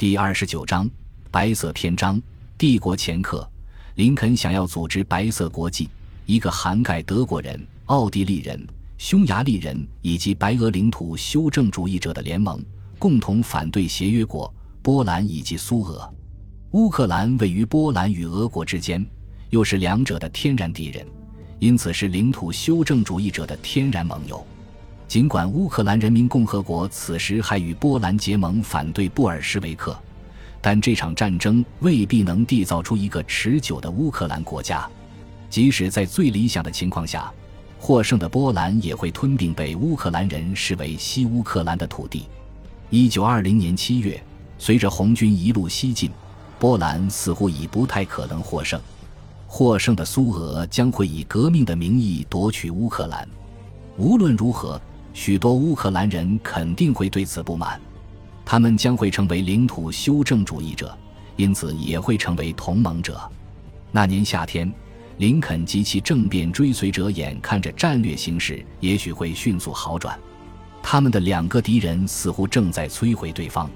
第二十九章白色篇章。帝国前客，林肯想要组织白色国际，一个涵盖德国人、奥地利人、匈牙利人以及白俄领土修正主义者的联盟，共同反对协约国波兰以及苏俄。乌克兰位于波兰与俄国之间，又是两者的天然敌人，因此是领土修正主义者的天然盟友。尽管乌克兰人民共和国此时还与波兰结盟反对布尔什维克，但这场战争未必能缔造出一个持久的乌克兰国家。即使在最理想的情况下，获胜的波兰也会吞并被乌克兰人视为西乌克兰的土地。一九二零年七月，随着红军一路西进，波兰似乎已不太可能获胜。获胜的苏俄将会以革命的名义夺取乌克兰。无论如何。许多乌克兰人肯定会对此不满，他们将会成为领土修正主义者，因此也会成为同盟者。那年夏天，林肯及其政变追随者眼看着战略形势也许会迅速好转，他们的两个敌人似乎正在摧毁对方。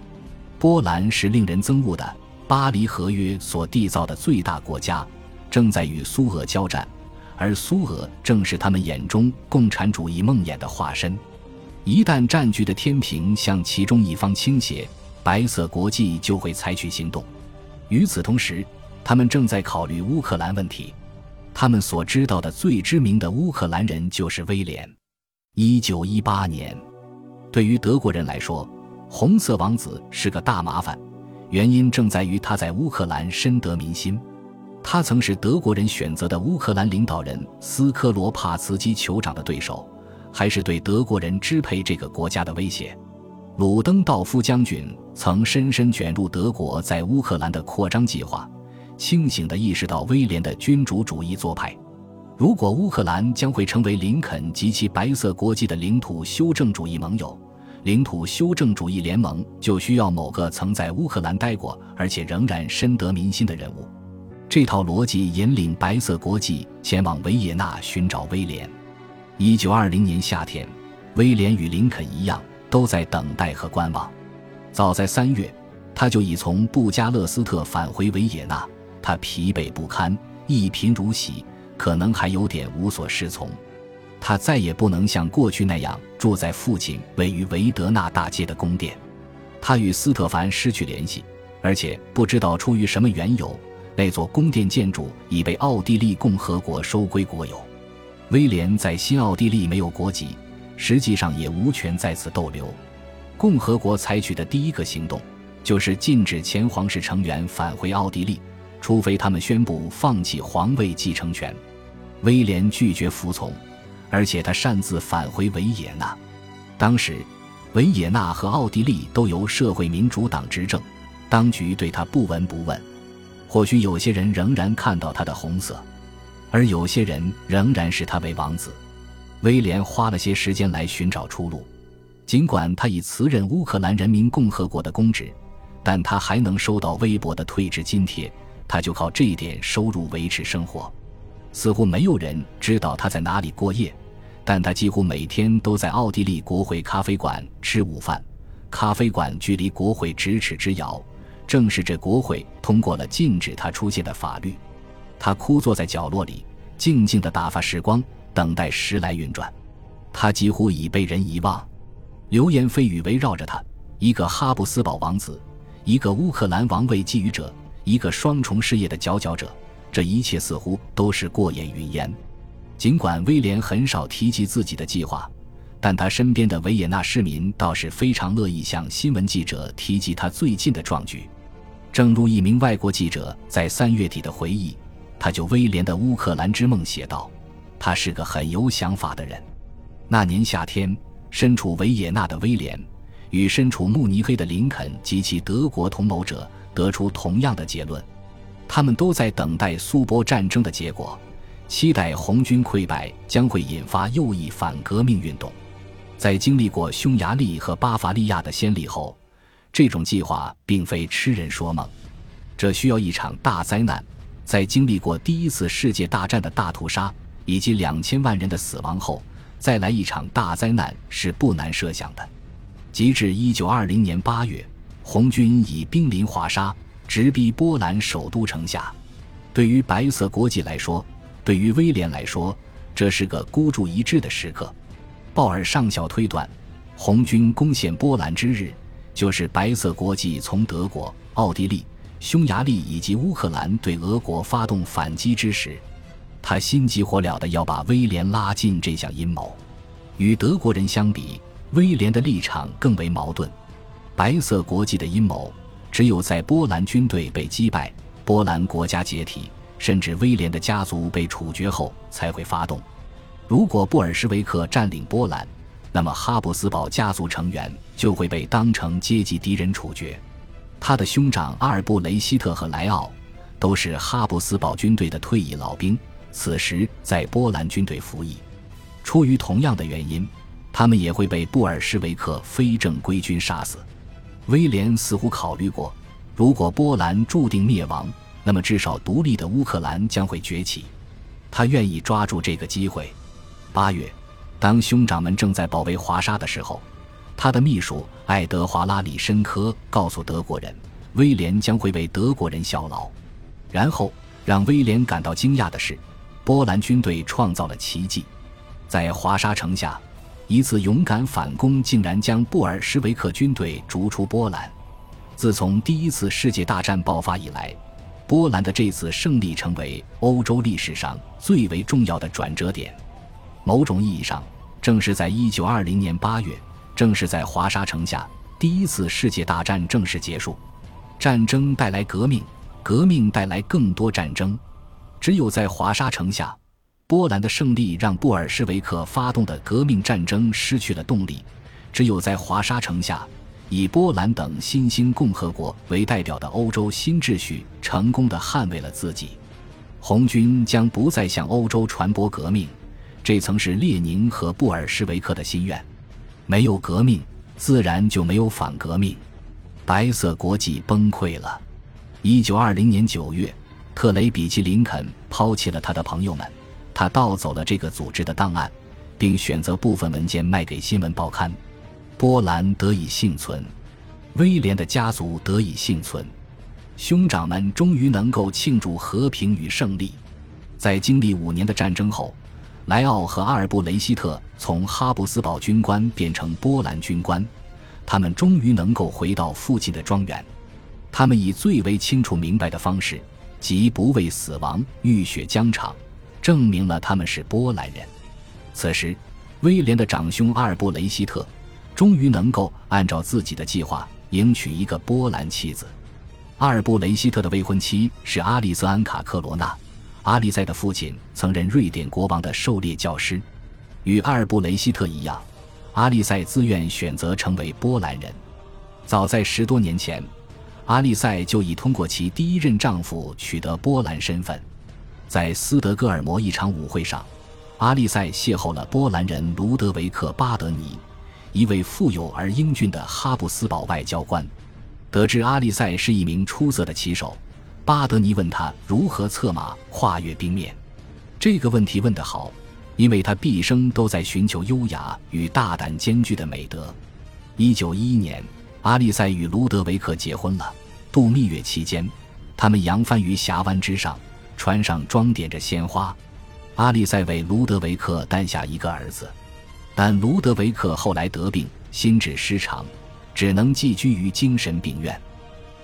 波兰是令人憎恶的巴黎合约所缔造的最大国家，正在与苏俄交战。而苏俄正是他们眼中共产主义梦魇的化身。一旦战局的天平向其中一方倾斜，白色国际就会采取行动。与此同时，他们正在考虑乌克兰问题。他们所知道的最知名的乌克兰人就是威廉。一九一八年，对于德国人来说，红色王子是个大麻烦，原因正在于他在乌克兰深得民心。他曾是德国人选择的乌克兰领导人斯科罗帕茨基酋长的对手，还是对德国人支配这个国家的威胁。鲁登道夫将军曾深深卷入德国在乌克兰的扩张计划，清醒地意识到威廉的君主主义做派。如果乌克兰将会成为林肯及其白色国际的领土修正主义盟友，领土修正主义联盟就需要某个曾在乌克兰待过而且仍然深得民心的人物。这套逻辑引领白色国际前往维也纳寻找威廉。一九二零年夏天，威廉与林肯一样，都在等待和观望。早在三月，他就已从布加勒斯特返回维也纳。他疲惫不堪，一贫如洗，可能还有点无所适从。他再也不能像过去那样住在父亲位于维德纳大街的宫殿。他与斯特凡失去联系，而且不知道出于什么缘由。那座宫殿建筑已被奥地利共和国收归国有，威廉在新奥地利没有国籍，实际上也无权在此逗留。共和国采取的第一个行动，就是禁止前皇室成员返回奥地利，除非他们宣布放弃皇位继承权。威廉拒绝服从，而且他擅自返回维也纳。当时，维也纳和奥地利都由社会民主党执政，当局对他不闻不问。或许有些人仍然看到他的红色，而有些人仍然视他为王子。威廉花了些时间来寻找出路，尽管他已辞任乌克兰人民共和国的公职，但他还能收到微薄的退职津贴，他就靠这一点收入维持生活。似乎没有人知道他在哪里过夜，但他几乎每天都在奥地利国会咖啡馆吃午饭。咖啡馆距离国会咫尺之遥。正是这国会通过了禁止他出现的法律，他枯坐在角落里，静静地打发时光，等待时来运转。他几乎已被人遗忘。流言蜚语围绕着他：一个哈布斯堡王子，一个乌克兰王位觊觎者，一个双重事业的佼佼者。这一切似乎都是过眼云烟。尽管威廉很少提及自己的计划。但他身边的维也纳市民倒是非常乐意向新闻记者提及他最近的壮举。正如一名外国记者在三月底的回忆，他就威廉的乌克兰之梦写道：“他是个很有想法的人。”那年夏天，身处维也纳的威廉与身处慕尼黑的林肯及其德国同谋者得出同样的结论：他们都在等待苏波战争的结果，期待红军溃败将会引发右翼反革命运动。在经历过匈牙利和巴伐利亚的先例后，这种计划并非痴人说梦。这需要一场大灾难。在经历过第一次世界大战的大屠杀以及两千万人的死亡后，再来一场大灾难是不难设想的。截至一九二零年八月，红军已兵临华沙，直逼波兰首都城下。对于白色国际来说，对于威廉来说，这是个孤注一掷的时刻。鲍尔上校推断，红军攻陷波兰之日，就是白色国际从德国、奥地利、匈牙利以及乌克兰对俄国发动反击之时。他心急火燎地要把威廉拉进这项阴谋。与德国人相比，威廉的立场更为矛盾。白色国际的阴谋，只有在波兰军队被击败。波兰国家解体，甚至威廉的家族被处决后才会发动。如果布尔什维克占领波兰，那么哈布斯堡家族成员就会被当成阶级敌人处决。他的兄长阿尔布雷希特和莱奥都是哈布斯堡军队的退役老兵，此时在波兰军队服役。出于同样的原因，他们也会被布尔什维克非正规军杀死。威廉似乎考虑过。如果波兰注定灭亡，那么至少独立的乌克兰将会崛起。他愿意抓住这个机会。八月，当兄长们正在保卫华沙的时候，他的秘书爱德华拉里申科告诉德国人，威廉将会为德国人效劳。然后，让威廉感到惊讶的是，波兰军队创造了奇迹，在华沙城下，一次勇敢反攻竟然将布尔什维克军队逐出波兰。自从第一次世界大战爆发以来，波兰的这次胜利成为欧洲历史上最为重要的转折点。某种意义上，正是在1920年8月，正是在华沙城下，第一次世界大战正式结束。战争带来革命，革命带来更多战争。只有在华沙城下，波兰的胜利让布尔什维克发动的革命战争失去了动力。只有在华沙城下。以波兰等新兴共和国为代表的欧洲新秩序，成功的捍卫了自己。红军将不再向欧洲传播革命，这曾是列宁和布尔什维克的心愿。没有革命，自然就没有反革命。白色国际崩溃了。一九二零年九月，特雷比奇·林肯抛弃了他的朋友们，他盗走了这个组织的档案，并选择部分文件卖给新闻报刊。波兰得以幸存，威廉的家族得以幸存，兄长们终于能够庆祝和平与胜利。在经历五年的战争后，莱奥和阿尔布雷希特从哈布斯堡军官变成波兰军官，他们终于能够回到父亲的庄园。他们以最为清楚明白的方式，即不畏死亡、浴血疆场，证明了他们是波兰人。此时，威廉的长兄阿尔布雷希特。终于能够按照自己的计划迎娶一个波兰妻子。阿尔布雷希特的未婚妻是阿丽斯安卡克罗娜。阿利塞的父亲曾任瑞典国王的狩猎教师。与阿尔布雷希特一样，阿利塞自愿选择成为波兰人。早在十多年前，阿利塞就已通过其第一任丈夫取得波兰身份。在斯德哥尔摩一场舞会上，阿利塞邂逅了波兰人卢德维克·巴德尼。一位富有而英俊的哈布斯堡外交官，得知阿利塞是一名出色的骑手，巴德尼问他如何策马跨越冰面。这个问题问得好，因为他毕生都在寻求优雅与大胆兼具的美德。一九一一年，阿利塞与卢德维克结婚了。度蜜月期间，他们扬帆于峡湾之上，船上装点着鲜花。阿利塞为卢德维克诞下一个儿子。但卢德维克后来得病，心智失常，只能寄居于精神病院。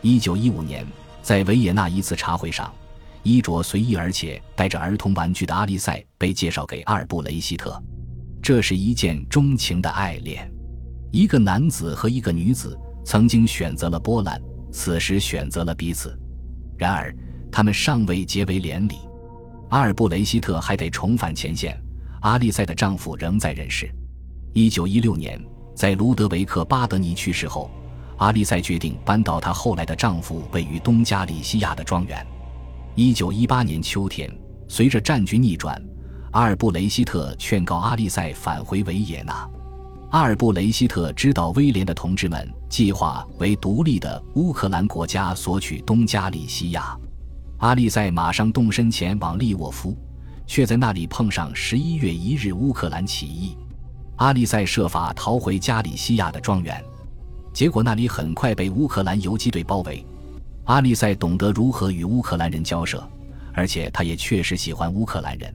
一九一五年，在维也纳一次茶会上，衣着随意而且带着儿童玩具的阿丽塞被介绍给阿尔布雷希特。这是一件钟情的爱恋。一个男子和一个女子曾经选择了波兰，此时选择了彼此。然而，他们尚未结为连理。阿尔布雷希特还得重返前线，阿丽塞的丈夫仍在人世。一九一六年，在卢德维克·巴德尼去世后，阿丽塞决定搬到她后来的丈夫位于东加里西亚的庄园。一九一八年秋天，随着战局逆转，阿尔布雷希特劝告阿丽塞返回维也纳。阿尔布雷希特知道威廉的同志们计划为独立的乌克兰国家索取东加里西亚，阿丽塞马上动身前往利沃夫，却在那里碰上十一月一日乌克兰起义。阿利塞设法逃回加里西亚的庄园，结果那里很快被乌克兰游击队包围。阿利塞懂得如何与乌克兰人交涉，而且他也确实喜欢乌克兰人。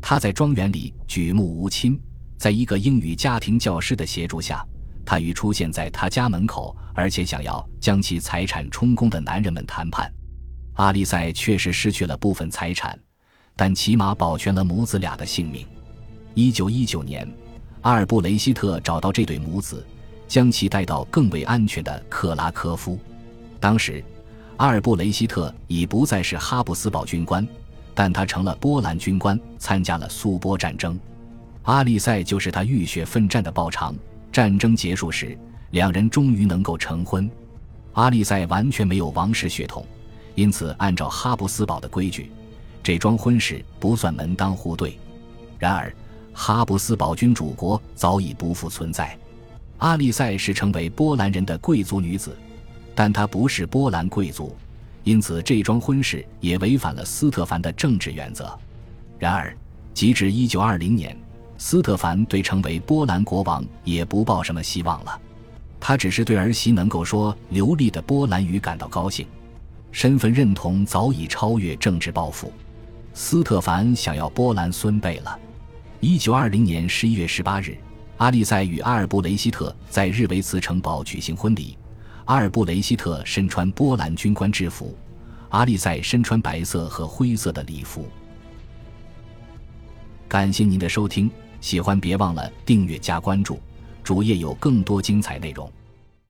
他在庄园里举目无亲，在一个英语家庭教师的协助下，他与出现在他家门口而且想要将其财产充公的男人们谈判。阿利塞确实失去了部分财产，但起码保全了母子俩的性命。一九一九年，阿尔布雷希特找到这对母子，将其带到更为安全的克拉科夫。当时，阿尔布雷希特已不再是哈布斯堡军官。但他成了波兰军官，参加了苏波战争。阿利塞就是他浴血奋战的报偿。战争结束时，两人终于能够成婚。阿利塞完全没有王室血统，因此按照哈布斯堡的规矩，这桩婚事不算门当户对。然而，哈布斯堡君主国早已不复存在。阿利塞是成为波兰人的贵族女子，但她不是波兰贵族。因此，这桩婚事也违反了斯特凡的政治原则。然而，及至一九二零年，斯特凡对成为波兰国王也不抱什么希望了。他只是对儿媳能够说流利的波兰语感到高兴。身份认同早已超越政治抱负。斯特凡想要波兰孙辈了。一九二零年十一月十八日，阿利塞与阿尔布雷希特在日维茨城堡举行婚礼。阿尔布雷希特身穿波兰军官制服，阿利塞身穿白色和灰色的礼服。感谢您的收听，喜欢别忘了订阅加关注，主页有更多精彩内容。